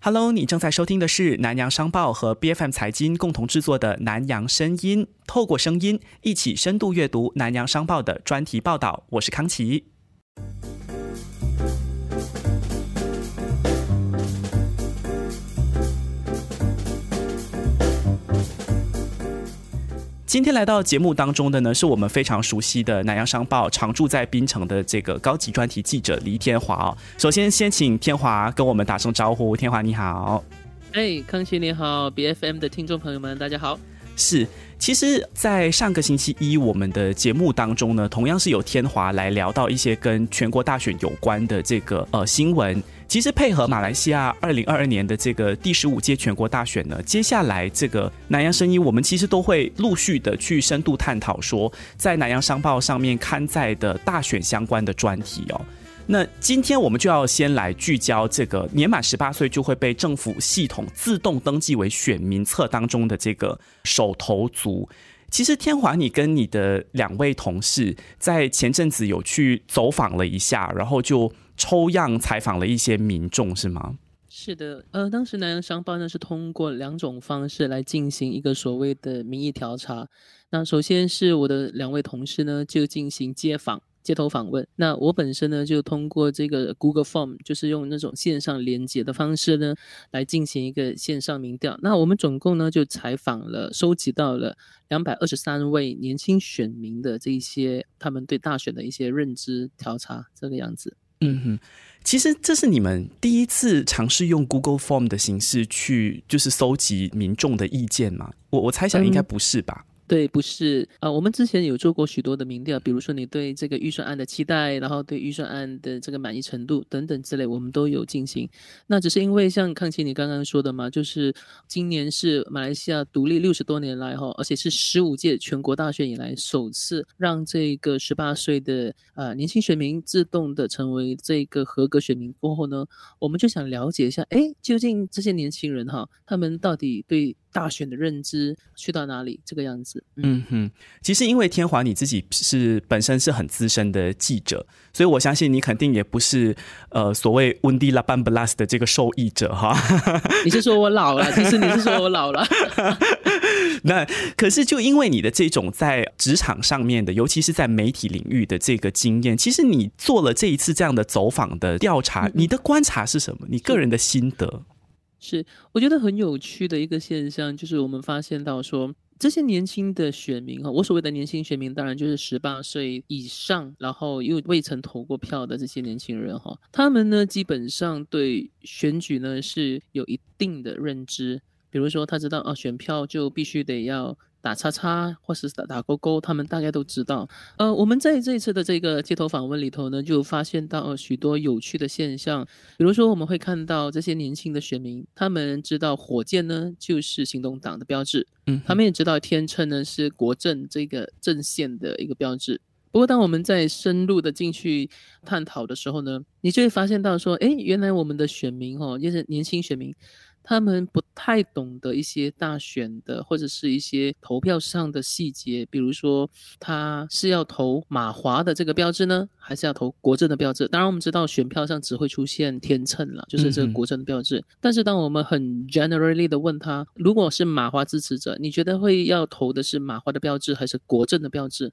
Hello，你正在收听的是南洋商报和 BFM 财经共同制作的《南洋声音》，透过声音一起深度阅读南洋商报的专题报道。我是康琪。今天来到节目当中的呢，是我们非常熟悉的南洋商报常驻在槟城的这个高级专题记者黎天华哦。首先，先请天华跟我们打声招呼。天华你好，哎，康熙你好，B F M 的听众朋友们大家好。是，其实，在上个星期一我们的节目当中呢，同样是有天华来聊到一些跟全国大选有关的这个呃新闻。其实配合马来西亚二零二二年的这个第十五届全国大选呢，接下来这个南洋声音，我们其实都会陆续的去深度探讨说，在南洋商报上面刊载的大选相关的专题哦。那今天我们就要先来聚焦这个年满十八岁就会被政府系统自动登记为选民册当中的这个手头族。其实天华，你跟你的两位同事在前阵子有去走访了一下，然后就。抽样采访了一些民众，是吗？是的，呃，当时南洋商报呢是通过两种方式来进行一个所谓的民意调查。那首先是我的两位同事呢就进行街访、街头访问。那我本身呢就通过这个 Google Form，就是用那种线上连接的方式呢来进行一个线上民调。那我们总共呢就采访了、收集到了两百二十三位年轻选民的这些他们对大选的一些认知调查，这个样子。嗯哼，其实这是你们第一次尝试用 Google Form 的形式去，就是搜集民众的意见吗？我我猜想应该不是吧。对，不是啊，我们之前有做过许多的民调，比如说你对这个预算案的期待，然后对预算案的这个满意程度等等之类，我们都有进行。那只是因为像康琪你刚刚说的嘛，就是今年是马来西亚独立六十多年来哈，而且是十五届全国大选以来首次让这个十八岁的呃年轻选民自动的成为这个合格选民过后呢，我们就想了解一下，哎，究竟这些年轻人哈，他们到底对大选的认知去到哪里？这个样子。嗯哼，其实因为天华你自己是本身是很资深的记者，所以我相信你肯定也不是呃所谓温蒂拉班布拉斯的这个受益者哈。你是说我老了？其实你是说我老了。那可是就因为你的这种在职场上面的，尤其是在媒体领域的这个经验，其实你做了这一次这样的走访的调查，你的观察是什么？你个人的心得？是，我觉得很有趣的一个现象，就是我们发现到说，这些年轻的选民哈，我所谓的年轻选民，当然就是十八岁以上，然后又未曾投过票的这些年轻人哈，他们呢基本上对选举呢是有一定的认知，比如说他知道啊，选票就必须得要。打叉叉或是打打勾勾，他们大概都知道。呃，我们在这一次的这个街头访问里头呢，就发现到许多有趣的现象。比如说，我们会看到这些年轻的选民，他们知道火箭呢就是行动党的标志，嗯，他们也知道天秤呢是国政这个阵线的一个标志。不过，当我们在深入的进去探讨的时候呢，你就会发现到说，哎，原来我们的选民哦，就是年轻选民。他们不太懂得一些大选的或者是一些投票上的细节，比如说他是要投马华的这个标志呢，还是要投国政的标志？当然，我们知道选票上只会出现天秤了，就是这个国政的标志。但是，当我们很 generally 的问他，如果是马华支持者，你觉得会要投的是马华的标志还是国政的标志？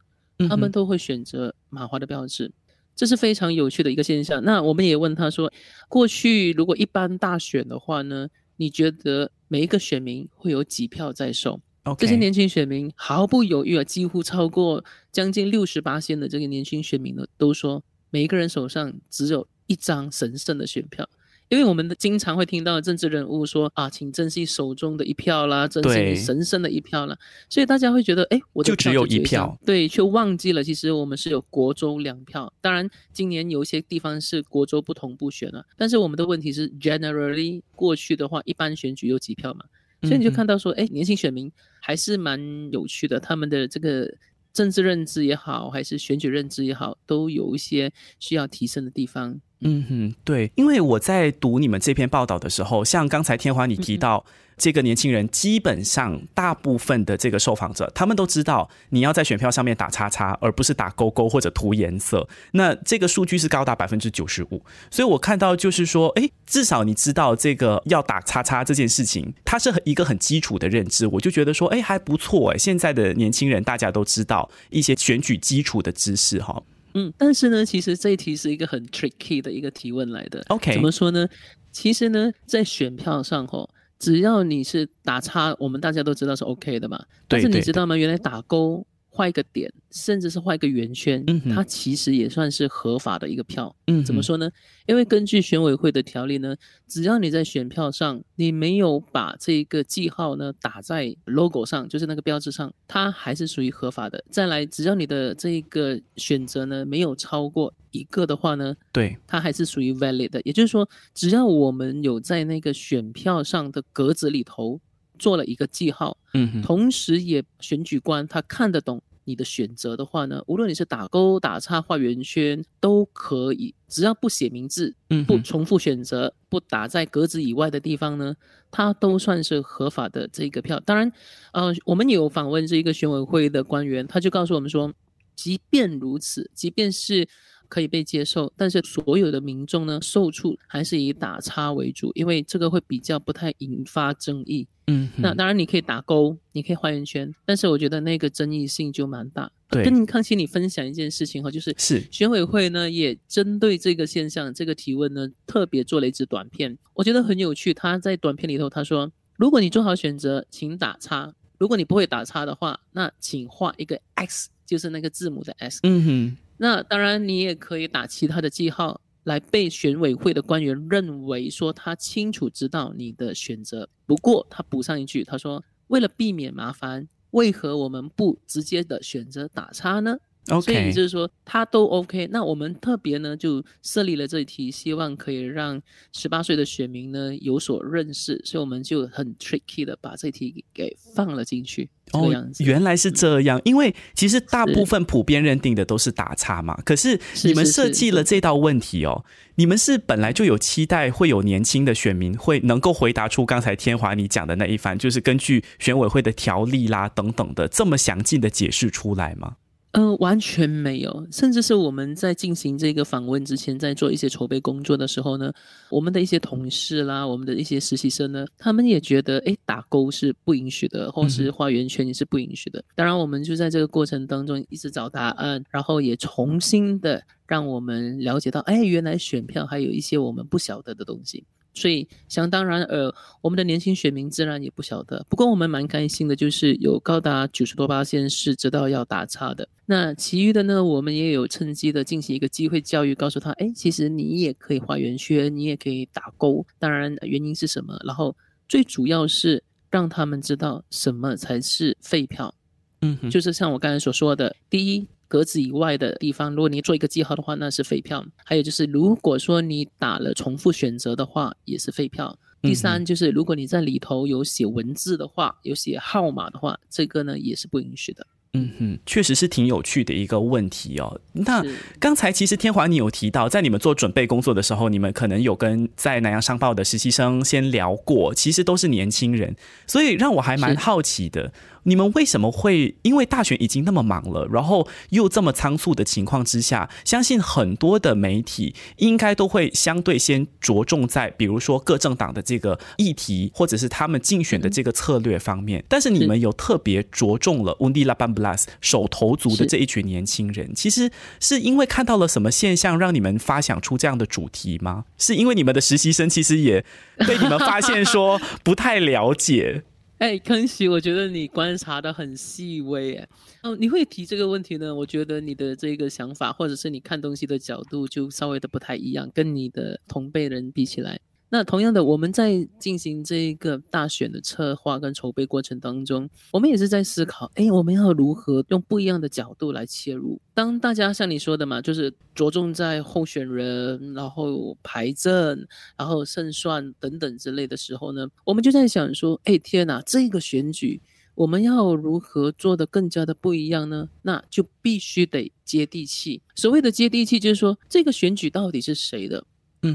他们都会选择马华的标志，这是非常有趣的一个现象。那我们也问他说，过去如果一般大选的话呢？你觉得每一个选民会有几票在手？这些年轻选民毫不犹豫啊，几乎超过将近六十八线的这个年轻选民呢，都说每一个人手上只有一张神圣的选票。因为我们的经常会听到政治人物说啊，请珍惜手中的一票啦，珍惜你神圣的一票啦，所以大家会觉得，哎，我就只有一票，对，却忘记了其实我们是有国州两票。当然，今年有一些地方是国州不同步选了，但是我们的问题是，generally 过去的话，一般选举有几票嘛？所以你就看到说，哎，年轻选民还是蛮有趣的，他们的这个政治认知也好，还是选举认知也好，都有一些需要提升的地方。嗯哼，对，因为我在读你们这篇报道的时候，像刚才天华你提到。这个年轻人基本上大部分的这个受访者，他们都知道你要在选票上面打叉叉，而不是打勾勾或者涂颜色。那这个数据是高达百分之九十五，所以我看到就是说，哎，至少你知道这个要打叉叉这件事情，它是一个很基础的认知。我就觉得说，哎，还不错哎。现在的年轻人大家都知道一些选举基础的知识哈。嗯，但是呢，其实这一题是一个很 tricky 的一个提问来的。OK，怎么说呢？其实呢，在选票上吼。只要你是打叉，我们大家都知道是 OK 的嘛。但是你知道吗？原来打勾。画一个点，甚至是画一个圆圈，它其实也算是合法的一个票。嗯，怎么说呢？因为根据选委会的条例呢，只要你在选票上你没有把这个记号呢打在 logo 上，就是那个标志上，它还是属于合法的。再来，只要你的这个选择呢没有超过一个的话呢，对，它还是属于 valid 的。也就是说，只要我们有在那个选票上的格子里头。做了一个记号，嗯，同时也选举官他看得懂你的选择的话呢，无论你是打勾、打叉、画圆圈都可以，只要不写名字，嗯，不重复选择，不打在格子以外的地方呢，它都算是合法的这个票。当然，呃，我们有访问这一个选委会的官员，他就告诉我们说，即便如此，即便是。可以被接受，但是所有的民众呢，受处还是以打叉为主，因为这个会比较不太引发争议。嗯，那当然你可以打勾，你可以画圆圈，但是我觉得那个争议性就蛮大。对，跟康熙你分享一件事情哈，就是是选委会呢也针对这个现象，这个提问呢特别做了一支短片，我觉得很有趣。他在短片里头他说，如果你做好选择，请打叉；如果你不会打叉的话，那请画一个 X，就是那个字母的 S。嗯哼。那当然，你也可以打其他的记号来被选委会的官员认为说他清楚知道你的选择。不过他补上一句，他说为了避免麻烦，为何我们不直接的选择打叉呢？所以就是说，他都 OK。那我们特别呢，就设立了这一题，希望可以让十八岁的选民呢有所认识。所以我们就很 tricky 的把这题给放了进去。哦，原来是这样。因为其实大部分普遍认定的都是打叉嘛。可是你们设计了这道问题哦，你们是本来就有期待会有年轻的选民会能够回答出刚才天华你讲的那一番，就是根据选委会的条例啦等等的这么详尽的解释出来吗？呃，完全没有，甚至是我们在进行这个访问之前，在做一些筹备工作的时候呢，我们的一些同事啦，我们的一些实习生呢，他们也觉得，哎，打勾是不允许的，或是画圆圈也是不允许的。当然，我们就在这个过程当中一直找答案，然后也重新的让我们了解到，哎，原来选票还有一些我们不晓得的东西。所以想当然，呃，我们的年轻选民自然也不晓得。不过我们蛮开心的，就是有高达九十多八线是知道要打叉的。那其余的呢，我们也有趁机的进行一个机会教育，告诉他，哎，其实你也可以画圆圈，你也可以打勾。当然原因是什么？然后最主要是让他们知道什么才是废票。嗯，就是像我刚才所说的，第一。格子以外的地方，如果你做一个记号的话，那是废票。还有就是，如果说你打了重复选择的话，也是废票。第三就是，如果你在里头有写文字的话，有写号码的话，这个呢也是不允许的。嗯哼，确实是挺有趣的一个问题哦。那刚才其实天华你有提到，在你们做准备工作的时候，你们可能有跟在南洋商报的实习生先聊过，其实都是年轻人，所以让我还蛮好奇的。你们为什么会因为大选已经那么忙了，然后又这么仓促的情况之下，相信很多的媒体应该都会相对先着重在，比如说各政党的这个议题，或者是他们竞选的这个策略方面。但是你们有特别着重了 Undi Laban Plus 手头族的这一群年轻人，其实是因为看到了什么现象，让你们发想出这样的主题吗？是因为你们的实习生其实也被你们发现说不太了解。哎，康熙，我觉得你观察的很细微，哎，哦，你会提这个问题呢？我觉得你的这个想法，或者是你看东西的角度，就稍微的不太一样，跟你的同辈人比起来。那同样的，我们在进行这一个大选的策划跟筹备过程当中，我们也是在思考，哎，我们要如何用不一样的角度来切入？当大家像你说的嘛，就是着重在候选人，然后排阵，然后胜算等等之类的时候呢，我们就在想说，哎，天哪，这个选举我们要如何做的更加的不一样呢？那就必须得接地气。所谓的接地气，就是说这个选举到底是谁的？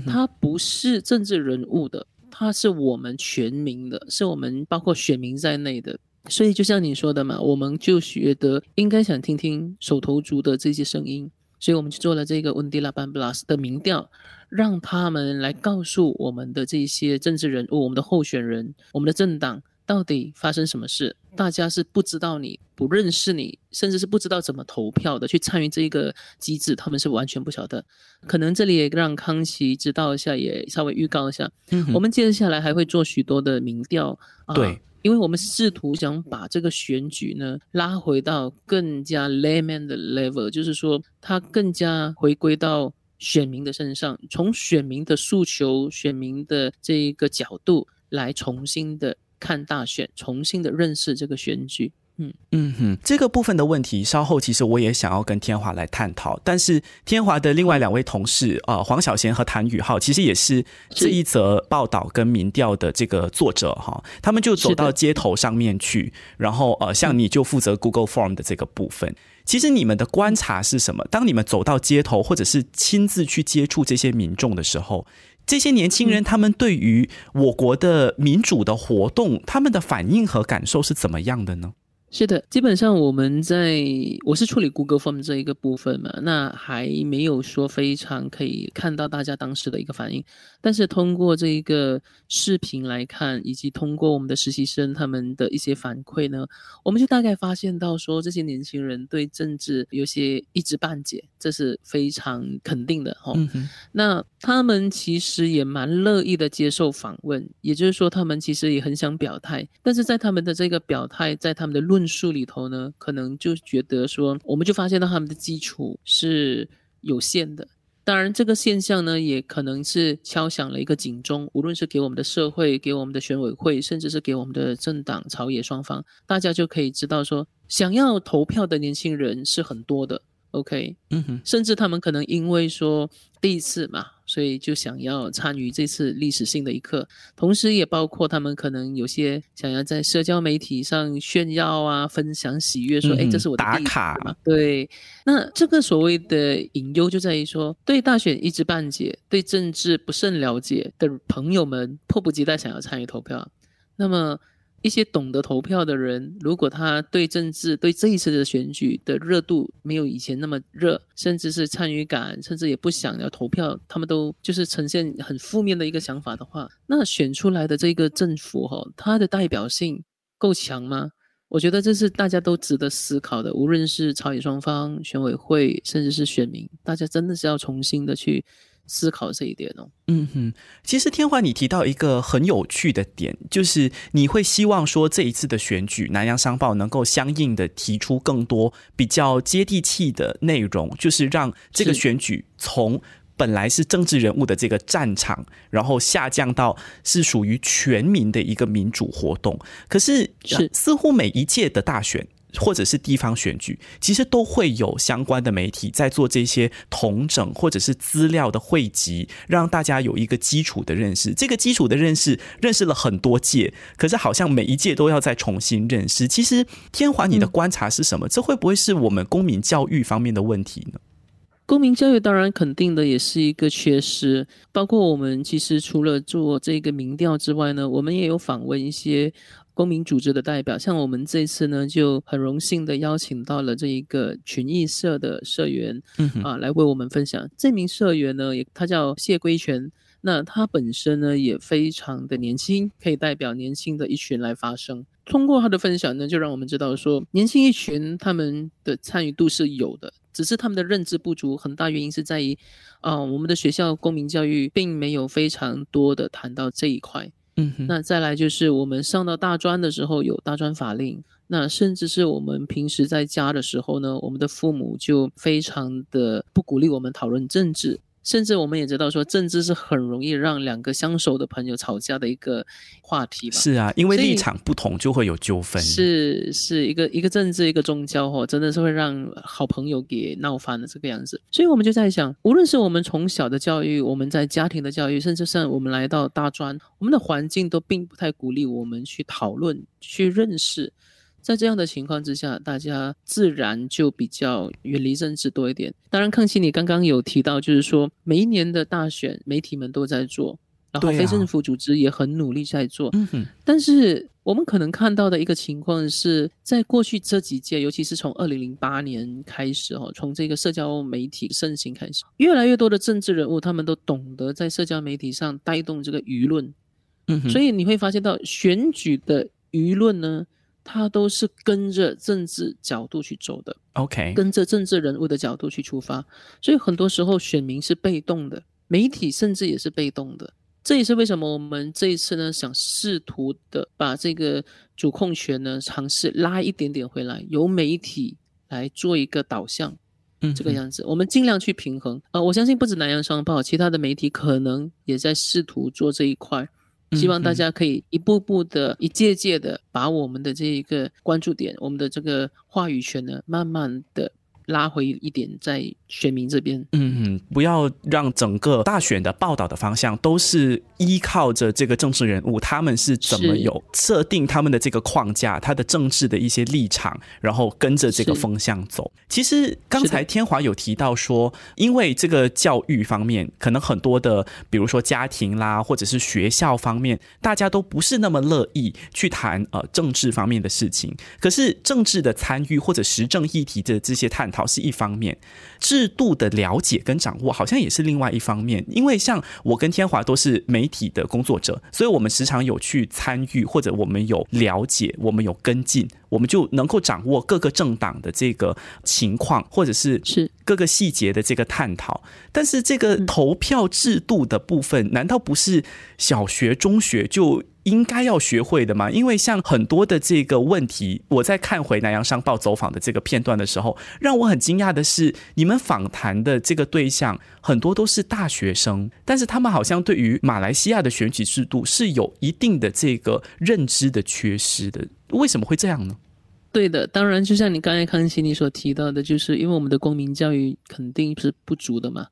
他，不是政治人物的，他是我们全民的，是我们包括选民在内的。所以就像你说的嘛，我们就觉得应该想听听手头族的这些声音，所以我们就做了这个温迪拉班布拉斯的民调，让他们来告诉我们的这些政治人物、我们的候选人、我们的政党。到底发生什么事？大家是不知道你不认识你，甚至是不知道怎么投票的，去参与这一个机制，他们是完全不晓得。可能这里也让康熙知道一下，也稍微预告一下。嗯，我们接下来还会做许多的民调。对，因为我们试图想把这个选举呢拉回到更加 layman 的 level，就是说它更加回归到选民的身上，从选民的诉求、选民的这一个角度来重新的。看大选，重新的认识这个选举。嗯嗯哼，这个部分的问题，稍后其实我也想要跟天华来探讨。但是天华的另外两位同事，呃，黄小贤和谭宇浩，其实也是这一则报道跟民调的这个作者哈。他们就走到街头上面去，然后呃，像你就负责 Google Form 的这个部分。其实你们的观察是什么？当你们走到街头，或者是亲自去接触这些民众的时候。这些年轻人，他们对于我国的民主的活动，他们的反应和感受是怎么样的呢？是的，基本上我们在我是处理 Google Form 这一个部分嘛，那还没有说非常可以看到大家当时的一个反应，但是通过这一个视频来看，以及通过我们的实习生他们的一些反馈呢，我们就大概发现到说，这些年轻人对政治有些一知半解，这是非常肯定的哈。那他们其实也蛮乐意的接受访问，也就是说，他们其实也很想表态，但是在他们的这个表态，在他们的论。论述里头呢，可能就觉得说，我们就发现到他们的基础是有限的。当然，这个现象呢，也可能是敲响了一个警钟，无论是给我们的社会、给我们的选委会，甚至是给我们的政党朝野双方，大家就可以知道说，想要投票的年轻人是很多的。OK，嗯哼，甚至他们可能因为说第一次嘛，所以就想要参与这次历史性的一刻，同时也包括他们可能有些想要在社交媒体上炫耀啊，分享喜悦，说哎，这是我的打卡嘛。对，那这个所谓的隐忧就在于说，对大选一知半解、对政治不甚了解的朋友们，迫不及待想要参与投票，那么。一些懂得投票的人，如果他对政治、对这一次的选举的热度没有以前那么热，甚至是参与感，甚至也不想要投票，他们都就是呈现很负面的一个想法的话，那选出来的这个政府哈，它的代表性够强吗？我觉得这是大家都值得思考的，无论是朝野双方、选委会，甚至是选民，大家真的是要重新的去。思考这一点哦，嗯哼，其实天华，你提到一个很有趣的点，就是你会希望说这一次的选举，南洋商报能够相应的提出更多比较接地气的内容，就是让这个选举从本来是政治人物的这个战场，然后下降到是属于全民的一个民主活动。可是，是似乎每一届的大选。或者是地方选举，其实都会有相关的媒体在做这些统整或者是资料的汇集，让大家有一个基础的认识。这个基础的认识，认识了很多届，可是好像每一届都要再重新认识。其实天华，你的观察是什么？这会不会是我们公民教育方面的问题呢？公民教育当然肯定的也是一个缺失，包括我们其实除了做这个民调之外呢，我们也有访问一些。公民组织的代表，像我们这次呢，就很荣幸的邀请到了这一个群益社的社员，嗯啊，来为我们分享。这名社员呢，也他叫谢归全，那他本身呢也非常的年轻，可以代表年轻的一群来发声。通过他的分享呢，就让我们知道说，年轻一群他们的参与度是有的，只是他们的认知不足，很大原因是在于，啊，我们的学校公民教育并没有非常多的谈到这一块。那再来就是我们上到大专的时候有大专法令，那甚至是我们平时在家的时候呢，我们的父母就非常的不鼓励我们讨论政治。甚至我们也知道，说政治是很容易让两个相熟的朋友吵架的一个话题吧？是啊，因为立场不同就会有纠纷。是，是一个一个政治，一个宗教，哦，真的是会让好朋友给闹翻了这个样子。所以我们就在想，无论是我们从小的教育，我们在家庭的教育，甚至像我们来到大专，我们的环境都并不太鼓励我们去讨论、去认识。在这样的情况之下，大家自然就比较远离政治多一点。当然，康熙你刚刚有提到，就是说每一年的大选，媒体们都在做，然后非政府组织也很努力在做。嗯哼，但是我们可能看到的一个情况是，在过去这几届，尤其是从二零零八年开始，哈，从这个社交媒体盛行开始，越来越多的政治人物，他们都懂得在社交媒体上带动这个舆论。嗯，所以你会发现到选举的舆论呢，它都是跟着政治角度去走的，OK，跟着政治人物的角度去出发。所以很多时候选民是被动的，媒体甚至也是被动的。这也是为什么我们这一次呢，想试图的把这个主控权呢，尝试拉一点点回来，由媒体来做一个导向。嗯这个样子，我们尽量去平衡。呃，我相信不止南洋商报，其他的媒体可能也在试图做这一块。希望大家可以一步步的、一届届的把我们的这一个关注点、我们的这个话语权呢，慢慢的拉回一点在选民这边。嗯，不要让整个大选的报道的方向都是依靠着这个政治人物，他们是怎么有设定他们的这个框架，他的政治的一些立场，然后跟着这个风向走。其实刚才天华有提到说，因为这个教育方面，可能很多的，比如说家庭啦，或者是学校方面，大家都不是那么乐意去谈呃政治方面的事情。可是政治的参与或者时政议题的这些探讨是一方面，制度的了解跟掌握好像也是另外一方面。因为像我跟天华都是媒体的工作者，所以我们时常有去参与，或者我们有了解，我们有跟进，我们就能够掌握各个政党的这个情况，或者是是各个细节的这个探讨。但是这个投票制度的部分，难道不是小学、中学就？应该要学会的嘛，因为像很多的这个问题，我在看回南洋商报走访的这个片段的时候，让我很惊讶的是，你们访谈的这个对象很多都是大学生，但是他们好像对于马来西亚的选举制度是有一定的这个认知的缺失的，为什么会这样呢？对的，当然，就像你刚才康熙你所提到的，就是因为我们的公民教育肯定是不足的嘛。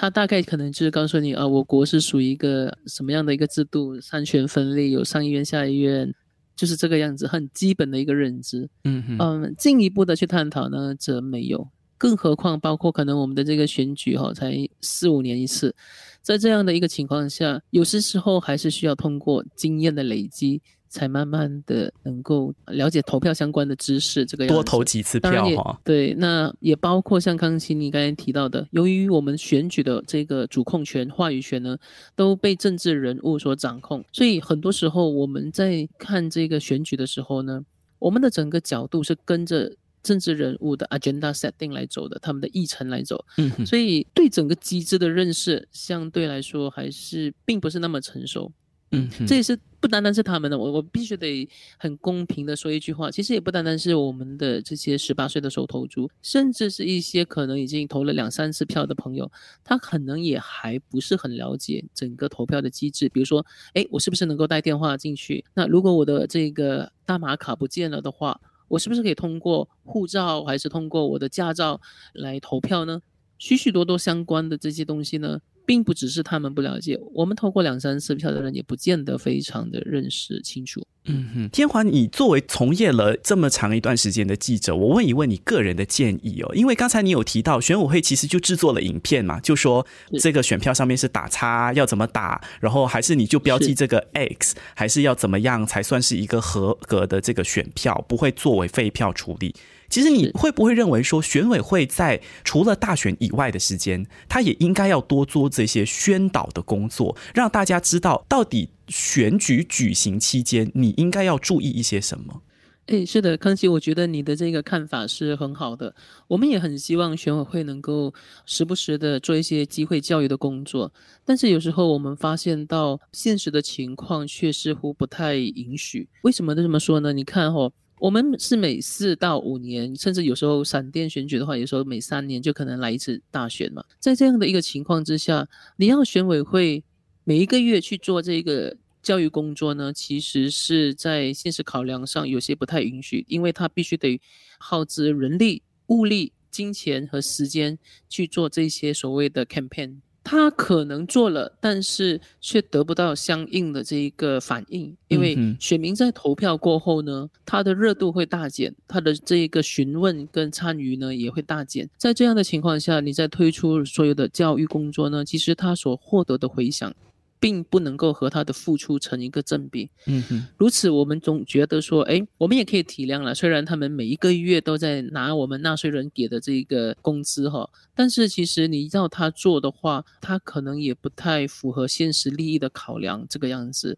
他大概可能就是告诉你啊，我国是属于一个什么样的一个制度，三权分立，有上议院、下议院，就是这个样子，很基本的一个认知。嗯哼，嗯，进一步的去探讨呢，则没有。更何况，包括可能我们的这个选举哈、才四五年一次，在这样的一个情况下，有些时候还是需要通过经验的累积，才慢慢的能够了解投票相关的知识。这个多投几次票哈。对，那也包括像康熙你刚才提到的，由于我们选举的这个主控权、话语权呢，都被政治人物所掌控，所以很多时候我们在看这个选举的时候呢，我们的整个角度是跟着政治人物的 agenda setting 来走的，他们的议程来走，嗯哼，所以对整个机制的认识相对来说还是并不是那么成熟。嗯，这也是不单单是他们的，我我必须得很公平的说一句话，其实也不单单是我们的这些十八岁的手投族，甚至是一些可能已经投了两三次票的朋友，他可能也还不是很了解整个投票的机制。比如说，哎，我是不是能够带电话进去？那如果我的这个大马卡不见了的话，我是不是可以通过护照还是通过我的驾照来投票呢？许许多多相关的这些东西呢，并不只是他们不了解，我们投过两三次票的人也不见得非常的认识清楚。嗯哼，天华，你作为从业了这么长一段时间的记者，我问一问你个人的建议哦，因为刚才你有提到选委会其实就制作了影片嘛，就说这个选票上面是打叉要怎么打，然后还是你就标记这个 X，还是要怎么样才算是一个合格的这个选票，不会作为废票处理。其实你会不会认为说，选委会在除了大选以外的时间，他也应该要多做这些宣导的工作，让大家知道到底选举举行期间你应该要注意一些什么？诶，是的，康熙，我觉得你的这个看法是很好的。我们也很希望选委会能够时不时的做一些机会教育的工作，但是有时候我们发现到现实的情况却似乎不太允许。为什么这么说呢？你看哦，我们是每四到五年，甚至有时候闪电选举的话，有时候每三年就可能来一次大选嘛。在这样的一个情况之下，你要选委会每一个月去做这个教育工作呢，其实是在现实考量上有些不太允许，因为他必须得耗资人力、物力、金钱和时间去做这些所谓的 campaign。他可能做了，但是却得不到相应的这一个反应，因为选民在投票过后呢，他的热度会大减，他的这一个询问跟参与呢也会大减。在这样的情况下，你在推出所有的教育工作呢，其实他所获得的回响。并不能够和他的付出成一个正比。嗯哼，如此，我们总觉得说，哎，我们也可以体谅了。虽然他们每一个月都在拿我们纳税人给的这个工资哈，但是其实你要他做的话，他可能也不太符合现实利益的考量。这个样子，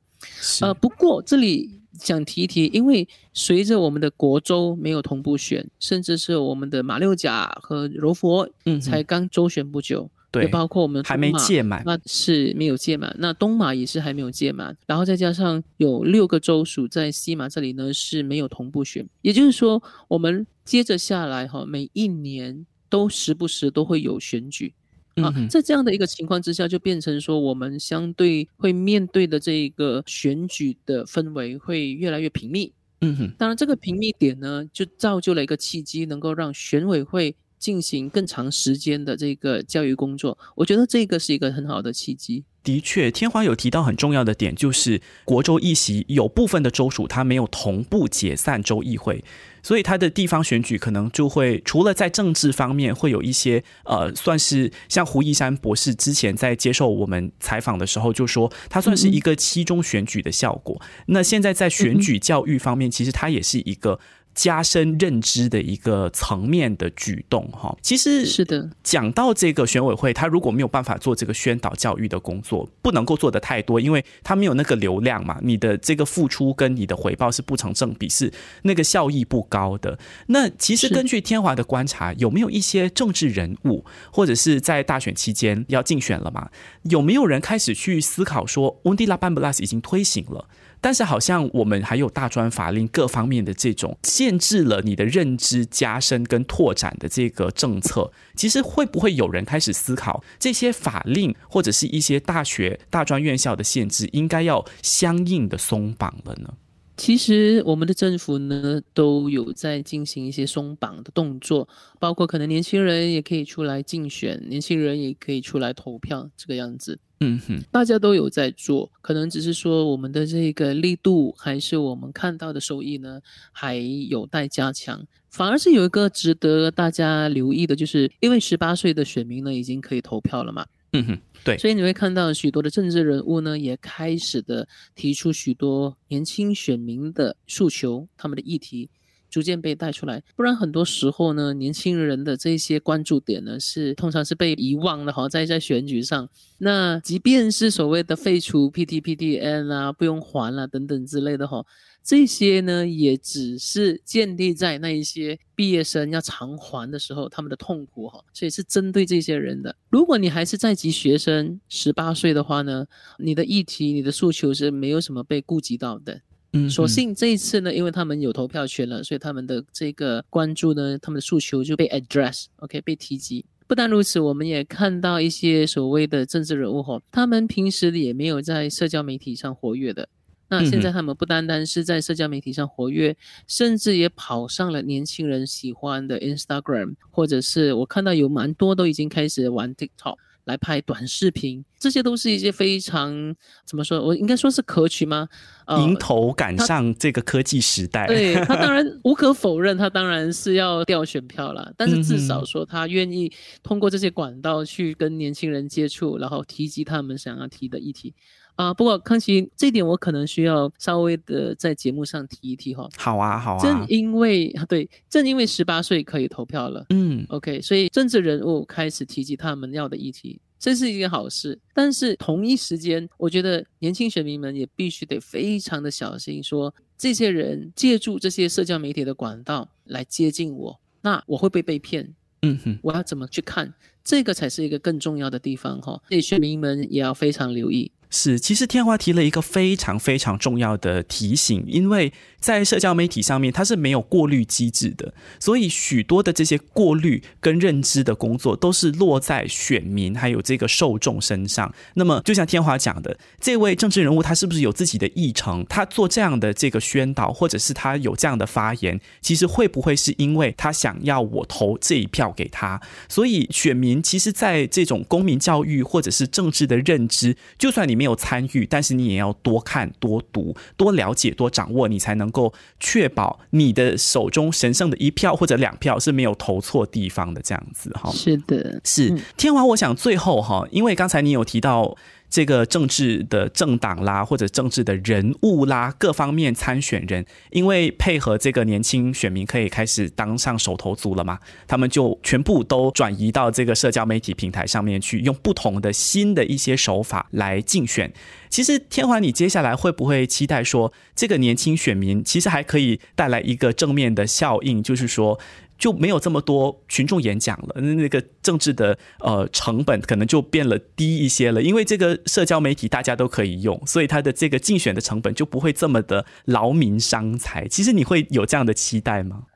呃，不过这里想提一提，因为随着我们的国州没有同步选，甚至是我们的马六甲和柔佛，嗯，才刚周选不久。对，包括我们还没届满，那是没有届满。那东马也是还没有届满，然后再加上有六个州属在西马这里呢是没有同步选，也就是说，我们接着下来哈，每一年都时不时都会有选举啊，在这样的一个情况之下，就变成说我们相对会面对的这个选举的氛围会越来越频密。嗯哼，当然这个频密点呢，就造就了一个契机，能够让选委会。进行更长时间的这个教育工作，我觉得这个是一个很好的契机。的确，天华有提到很重要的点，就是国州议席有部分的州属它没有同步解散州议会，所以它的地方选举可能就会除了在政治方面会有一些呃，算是像胡一山博士之前在接受我们采访的时候就说，它算是一个期中选举的效果。那现在在选举教育方面，其实它也是一个。加深认知的一个层面的举动，哈，其实是的。讲到这个选委会，他如果没有办法做这个宣导教育的工作，不能够做的太多，因为他没有那个流量嘛，你的这个付出跟你的回报是不成正比，是那个效益不高的。那其实根据天华的观察，有没有一些政治人物，或者是在大选期间要竞选了嘛？有没有人开始去思考说，温迪拉班布拉斯已经推行了？但是好像我们还有大专法令各方面的这种限制了你的认知加深跟拓展的这个政策，其实会不会有人开始思考这些法令或者是一些大学大专院校的限制应该要相应的松绑了呢？其实我们的政府呢都有在进行一些松绑的动作，包括可能年轻人也可以出来竞选，年轻人也可以出来投票，这个样子。嗯哼，大家都有在做，可能只是说我们的这个力度，还是我们看到的收益呢，还有待加强。反而是有一个值得大家留意的，就是因为十八岁的选民呢，已经可以投票了嘛。嗯哼，对，所以你会看到许多的政治人物呢，也开始的提出许多年轻选民的诉求，他们的议题。逐渐被带出来，不然很多时候呢，年轻人的这些关注点呢，是通常是被遗忘的哈，在在选举上，那即便是所谓的废除 PTPTN 啊，不用还了等等之类的哈，这些呢，也只是建立在那一些毕业生要偿还的时候，他们的痛苦哈，所以是针对这些人的。如果你还是在籍学生，十八岁的话呢，你的议题、你的诉求是没有什么被顾及到的。嗯，所幸这一次呢，因为他们有投票权了，所以他们的这个关注呢，他们的诉求就被 address，OK，被提及。不但如此，我们也看到一些所谓的政治人物哈，他们平时也没有在社交媒体上活跃的。那现在他们不单单是在社交媒体上活跃，甚至也跑上了年轻人喜欢的 Instagram，或者是我看到有蛮多都已经开始玩 TikTok。来拍短视频，这些都是一些非常怎么说？我应该说是可取吗？呃迎头赶上这个科技时代。对他当 然无可否认，他当然是要调选票了。但是至少说他愿意通过这些管道去跟年轻人接触，然后提及他们想要提的议题。啊，不过康熙，这点我可能需要稍微的在节目上提一提哈。好啊，好啊。正因为对，正因为十八岁可以投票了，嗯，OK，所以政治人物开始提及他们要的议题，这是一件好事。但是同一时间，我觉得年轻选民们也必须得非常的小心，说这些人借助这些社交媒体的管道来接近我，那我会不会被骗？嗯哼，我要怎么去看？这个才是一个更重要的地方哈。所以选民们也要非常留意。是，其实天华提了一个非常非常重要的提醒，因为在社交媒体上面，它是没有过滤机制的，所以许多的这些过滤跟认知的工作，都是落在选民还有这个受众身上。那么，就像天华讲的，这位政治人物他是不是有自己的议程？他做这样的这个宣导，或者是他有这样的发言，其实会不会是因为他想要我投这一票给他？所以，选民其实在这种公民教育或者是政治的认知，就算你。没有参与，但是你也要多看、多读、多了解、多掌握，你才能够确保你的手中神圣的一票或者两票是没有投错地方的。这样子哈，是的，是天华。我想最后哈，因为刚才你有提到。这个政治的政党啦，或者政治的人物啦，各方面参选人，因为配合这个年轻选民可以开始当上手头族了嘛，他们就全部都转移到这个社交媒体平台上面去，用不同的新的一些手法来竞选。其实天华，你接下来会不会期待说，这个年轻选民其实还可以带来一个正面的效应，就是说？就没有这么多群众演讲了，那个政治的呃成本可能就变了低一些了，因为这个社交媒体大家都可以用，所以他的这个竞选的成本就不会这么的劳民伤财。其实你会有这样的期待吗？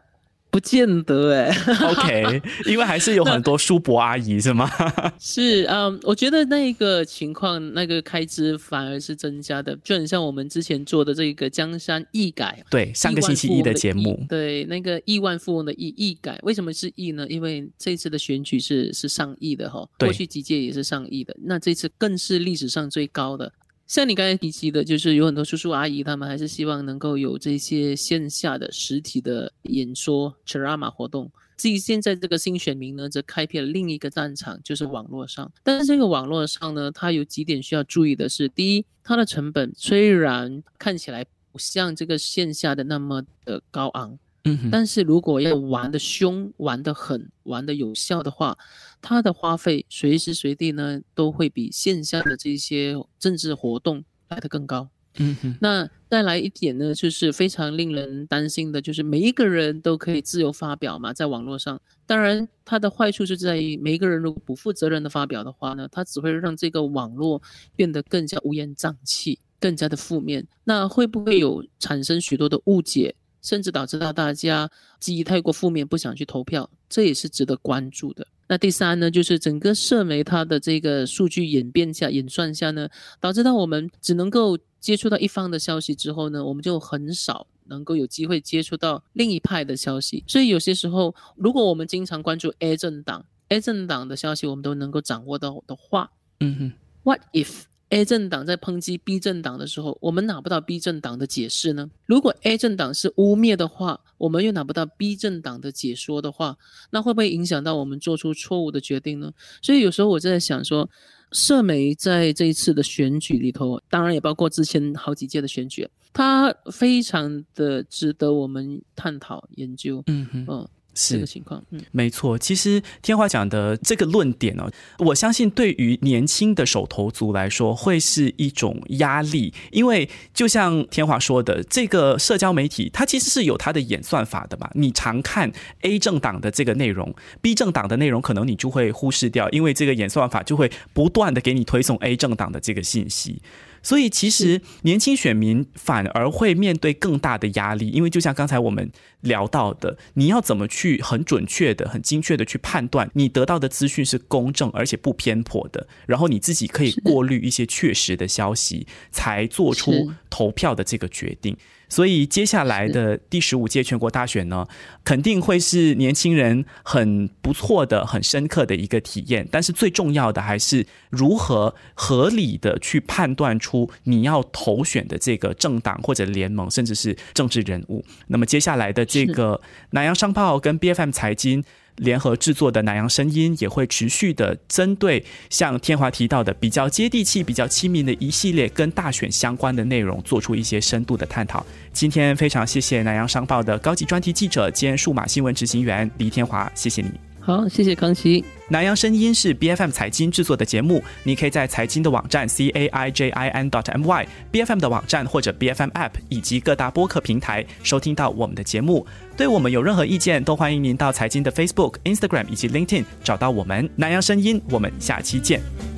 不见得哎，OK，因为还是有很多叔伯阿姨是吗？是嗯，我觉得那个情况，那个开支反而是增加的，就很像我们之前做的这个江山易改，对，上个星期一的节目，对，那个亿万富翁的亿易改，为什么是亿呢？因为这次的选举是是上亿的哈，过去几届也是上亿的，那这次更是历史上最高的。像你刚才提及的，就是有很多叔叔阿姨，他们还是希望能够有这些线下的实体的演说、c h r a m a 活动。至于现在这个新选民呢，则开辟了另一个战场，就是网络上。但是这个网络上呢，它有几点需要注意的是：第一，它的成本虽然看起来不像这个线下的那么的高昂。但是如果要玩的凶、玩的狠、玩的有效的话，它的花费随时随地呢都会比线下的这些政治活动来的更高。嗯哼，那再来一点呢，就是非常令人担心的，就是每一个人都可以自由发表嘛，在网络上。当然，它的坏处是在于每一个人如果不负责任的发表的话呢，它只会让这个网络变得更加乌烟瘴气，更加的负面。那会不会有产生许多的误解？甚至导致到大家记忆太过负面，不想去投票，这也是值得关注的。那第三呢，就是整个社媒它的这个数据演变下、演算下呢，导致到我们只能够接触到一方的消息之后呢，我们就很少能够有机会接触到另一派的消息。所以有些时候，如果我们经常关注 A 政党、A 政党的消息，我们都能够掌握到的话，嗯哼，What if？A 政党在抨击 B 政党的时候，我们拿不到 B 政党的解释呢？如果 A 政党是污蔑的话，我们又拿不到 B 政党的解说的话，那会不会影响到我们做出错误的决定呢？所以有时候我就在想说，社媒在这一次的选举里头，当然也包括之前好几届的选举，它非常的值得我们探讨研究。嗯哼。是这个情况，嗯，没错。其实天华讲的这个论点呢，我相信对于年轻的手头族来说，会是一种压力。因为就像天华说的，这个社交媒体它其实是有它的演算法的嘛。你常看 A 政党的这个内容，B 政党的内容可能你就会忽视掉，因为这个演算法就会不断的给你推送 A 政党的这个信息。所以，其实年轻选民反而会面对更大的压力，因为就像刚才我们聊到的，你要怎么去很准确的、很精确的去判断你得到的资讯是公正而且不偏颇的，然后你自己可以过滤一些确实的消息，才做出投票的这个决定。所以接下来的第十五届全国大选呢，肯定会是年轻人很不错的、很深刻的一个体验。但是最重要的还是如何合理的去判断出你要投选的这个政党或者联盟，甚至是政治人物。那么接下来的这个南洋商报跟 B F M 财经。联合制作的南洋声音也会持续的针对像天华提到的比较接地气、比较亲民的一系列跟大选相关的内容，做出一些深度的探讨。今天非常谢谢南洋商报的高级专题记者兼数码新闻执行员黎天华，谢谢你。好，谢谢康熙。南洋声音是 B F M 财经制作的节目，你可以在财经的网站 c a i j i n dot m y B F M 的网站或者 B F M App 以及各大播客平台收听到我们的节目。对我们有任何意见，都欢迎您到财经的 Facebook、Instagram 以及 LinkedIn 找到我们。南洋声音，我们下期见。